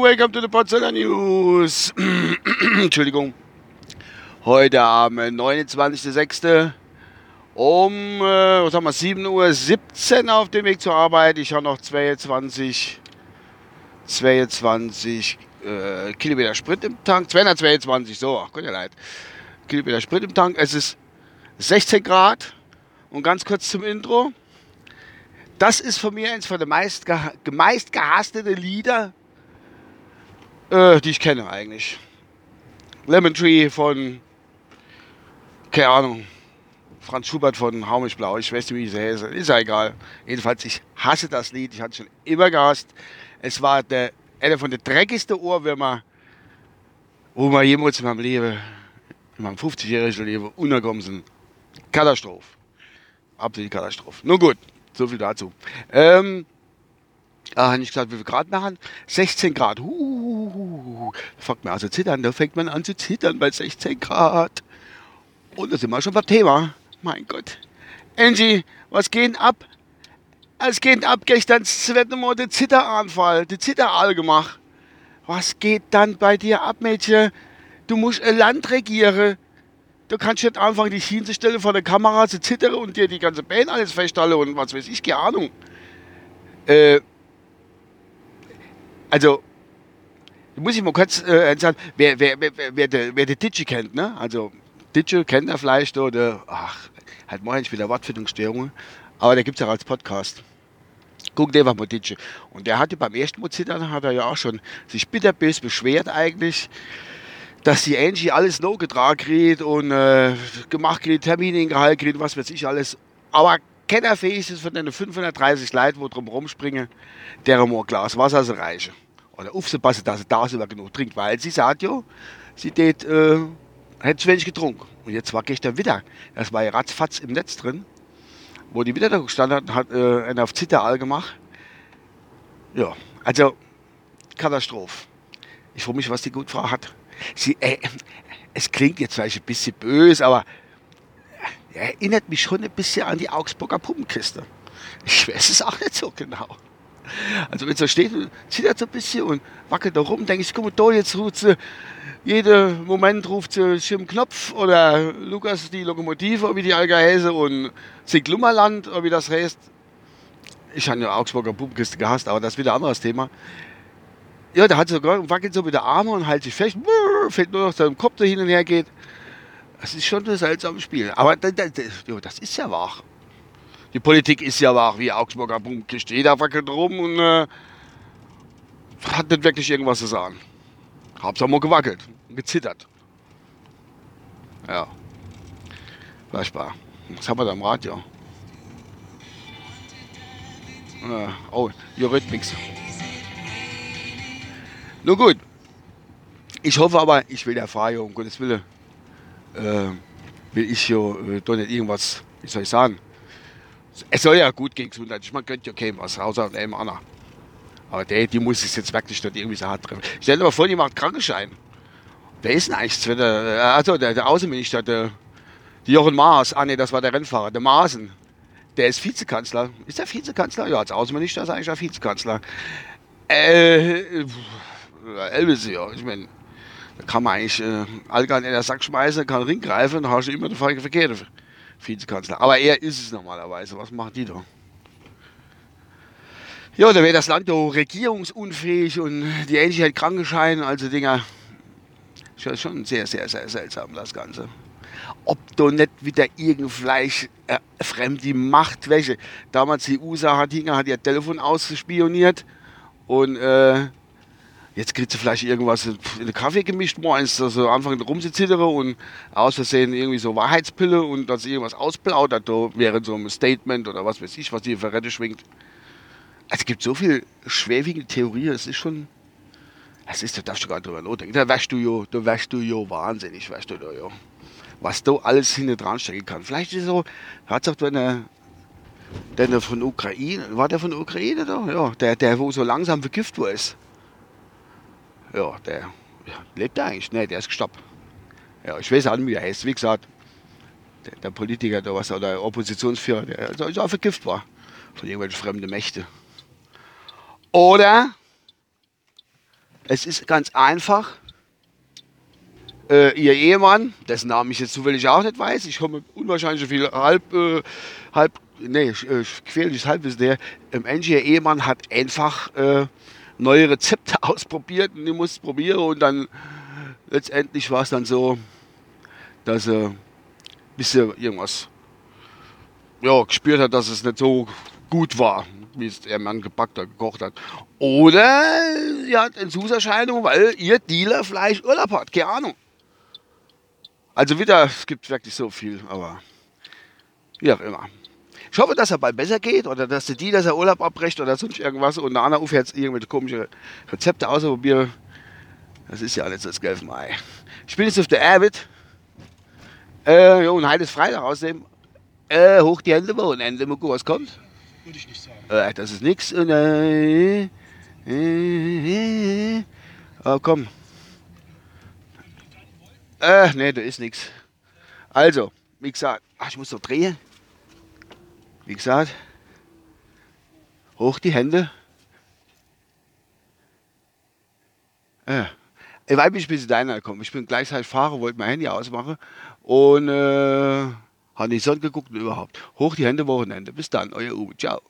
Welcome to the Potsdamer News. Entschuldigung. Heute am 29.06. um was haben wir, 7.17 Uhr auf dem Weg zur Arbeit. Ich habe noch 22, 22 äh, Kilometer Sprit im Tank. 222, so, ach Gott, ja leid. Kilometer Sprit im Tank. Es ist 16 Grad. Und ganz kurz zum Intro. Das ist von mir eins von den meist, meist gehassten Lieder, äh, die ich kenne eigentlich. Lemon Tree von, keine Ahnung, Franz Schubert von Haumisch Blau. Ich weiß nicht, wie sie heißt. Ist ja egal. Jedenfalls, ich hasse das Lied. Ich hatte es schon immer gehasst. Es war der, einer von den dreckigsten Ohrwürmer, wo man jemals in meinem Leben, in meinem 50-jährigen Leben, untergekommen sind. Katastrophe. Absolute Katastrophe. Nun gut. So viel dazu. Ähm, Ah, ich gesagt, wie viel Grad machen? 16 Grad. Uh, da fängt man an zu zittern. Da fängt man an zu zittern bei 16 Grad. Und da sind wir schon beim Thema. Mein Gott. Angie, was geht ab? Es geht ab gestern das zweite Mal der Zitteranfall, der Zitteraal gemacht. Was geht dann bei dir ab, Mädchen? Du musst ein Land regieren. Du kannst nicht anfangen, dich hinzustellen vor der Kamera zu zittern und dir die ganze Band alles feststellen und was weiß ich, keine Ahnung. Äh, also, muss ich mal kurz äh, sagen, wer, wer, wer, wer, der, wer der Digi kennt, ne? Also, Digi kennt er vielleicht oder, ach, halt nicht wieder Wortfindungsstörungen, aber der gibt es ja als Podcast. Guck dir einfach mal Digi. Und der hatte beim ersten Mal zittern, hat er ja auch schon sich bitterbös beschwert eigentlich dass die Angie alles noch getragen kriegt und äh, gemacht kriegt, Termine in Gehalt kriegt, was weiß ich alles. Aber keiner fähig ist von den 530 Leuten, die drum rumspringen, der mal Glas Wasser zu reichen. Oder aufzupassen, dass sie da sogar genug trinkt, weil sie sagt ja, sie tät, äh, hätte zu wenig getrunken. Und jetzt war gestern wieder, das war ja ratzfatz im Netz drin, wo die wieder da gestanden hat, hat äh, einen auf Zitteral gemacht. Ja, also Katastrophe. Ich frage mich, was die gute Frau hat. Sie, äh, es klingt jetzt vielleicht ein bisschen böse, aber erinnert mich schon ein bisschen an die Augsburger Puppenkiste. Ich weiß es auch nicht so genau. Also wenn sie steht, zittert so ein bisschen und wackelt da rum, denke ich, guck mal da, jetzt ruft sie, jeden Moment ruft sie Schirm Knopf oder Lukas die Lokomotive, wie die Alga heiße und Sig Lummerland, wie das heißt. Ich habe ja Augsburger Puppenkiste gehasst, aber das ist wieder ein anderes Thema. Ja, der hat sogar wackelt so mit der Arme und hält sich fest, fällt nur noch sein Kopf, der hin und her geht. Das ist schon ein seltsames Spiel. Aber das, ist ja wahr. Die Politik ist ja wahr, wie Augsburger Punkt Jeder wackelt rum und äh, hat nicht wirklich irgendwas zu sagen. Hauptsache mal gewackelt, gezittert. Ja. Furchtbar. Was haben wir da im Radio? Äh, oh, Eurythmics. Nun gut. Ich hoffe aber, ich will der Frage, um Gottes Willen, äh, will ich hier äh, doch nicht irgendwas, wie soll ich sagen, es soll ja gut gehen gesundheitlich, man könnte ja keinem was, außer einem anderen. Aber der, die muss es jetzt wirklich nicht irgendwie so hart treffen. Stell dir mal vor, die macht Krankenschein. Wer ist denn eigentlich der, also der, der Außenminister, der, der Jochen Maas, ah nee, das war der Rennfahrer, der Maaßen, der ist Vizekanzler. Ist der Vizekanzler? Ja, als Außenminister ist er eigentlich der Vizekanzler. Äh, Elvis, ja, ich meine, da kann man eigentlich äh, Algan in den Sack schmeißen, kann Ring greifen, dann hast du immer den verkehrte Vizekanzler. Aber er ist es normalerweise. Was macht die da? Ja, da wäre das Land doch regierungsunfähig und die Ähnlichkeit Krankenschein, also Dinger. Ist schon sehr, sehr, sehr seltsam, das Ganze. Ob da nicht wieder irgend vielleicht äh, fremde Macht, welche. Damals die USA hat, hat ihr Telefon ausspioniert und äh, jetzt kriegt sie vielleicht irgendwas in den Kaffee gemischt, morgens, dass sie anfangen rumzuzittere und aus Versehen irgendwie so Wahrheitspille und dass sie irgendwas ausplaudert, während so einem Statement oder was weiß ich, was die Verrette schwingt. Es gibt so viel schwerwiegende Theorien, es ist schon, es ist, da darfst du gar nicht drüber nachdenken. Da wärst du ja, da wärst du ja wahnsinnig, weißt du da ja. Was da alles hinten dran stecken kann. Vielleicht ist es so, hat gesagt, wenn er, der von Ukraine, war der von der Ukraine da? Ja, der, der wo so langsam vergiftet ist ja, der lebt eigentlich? Ne, der ist gestoppt. Ja, ich weiß auch nicht, wie er heißt. Wie gesagt, der, der Politiker, der, was, oder Oppositionsführer, der also, auch vergiftet war von irgendwelchen fremden Mächten. Oder es ist ganz einfach. Äh, ihr Ehemann, dessen Namen ich jetzt zufällig auch nicht weiß, ich komme unwahrscheinlich so viel halb, äh, halb, nee, äh, quälliges Halbwissen der, ähm, Angie, ihr Ehemann hat einfach äh, neue Rezepte ausprobiert und ich musste probieren und dann letztendlich war es dann so, dass er ein bisschen irgendwas ja, gespürt hat, dass es nicht so gut war, wie es der Mann gepackt hat, gekocht hat. Oder sie hat Entzugserscheinungen, weil ihr Dealer Fleisch Urlaub hat, keine Ahnung. Also wieder, es gibt wirklich so viel, aber wie auch immer. Ich hoffe, dass er bald besser geht oder dass der Dealer sein Urlaub abbrecht oder sonst irgendwas und der andere auf jetzt irgendwelche komische Rezepte ausprobieren. Das ist ja alles das Gelfmai. Ich bin jetzt auf der Airwit. Äh, jo, und heute ist Freitag außerdem. Äh, hoch die Hände, Wochenende, mal gucken, was kommt. Würde ich nicht sagen. Äh, das ist nix. Und, äh, äh, oh, komm. Äh, nee, da ist nix. Also, wie gesagt, ach, ich muss noch drehen. Wie gesagt, hoch die Hände. Äh, ich weiß nicht, bis ich deiner komme. Ich bin gleichzeitig Fahrer, wollte mein Handy ausmachen und äh, habe die Sonne geguckt und überhaupt. Hoch die Hände, Wochenende. Bis dann, euer Uwe. Ciao.